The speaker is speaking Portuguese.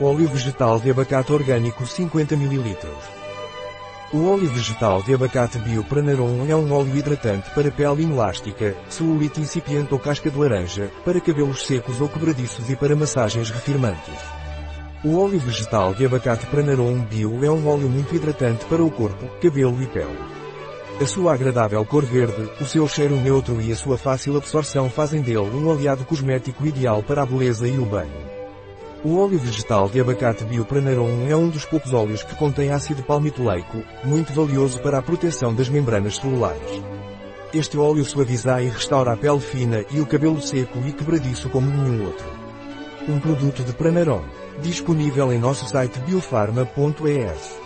Óleo vegetal de abacate orgânico 50 ml. O óleo vegetal de abacate Biopranarum é um óleo hidratante para pele inelástica, celulite incipiente ou casca de laranja, para cabelos secos ou quebradiços e para massagens refirmantes. O óleo vegetal de abacate Pranarum Bio é um óleo muito hidratante para o corpo, cabelo e pele. A sua agradável cor verde, o seu cheiro neutro e a sua fácil absorção fazem dele um aliado cosmético ideal para a beleza e o banho. O óleo vegetal de abacate Biopranarum é um dos poucos óleos que contém ácido palmitoleico, muito valioso para a proteção das membranas celulares. Este óleo suaviza e restaura a pele fina e o cabelo seco e quebradiço como nenhum outro. Um produto de Pranarum, disponível em nosso site biofarma.es.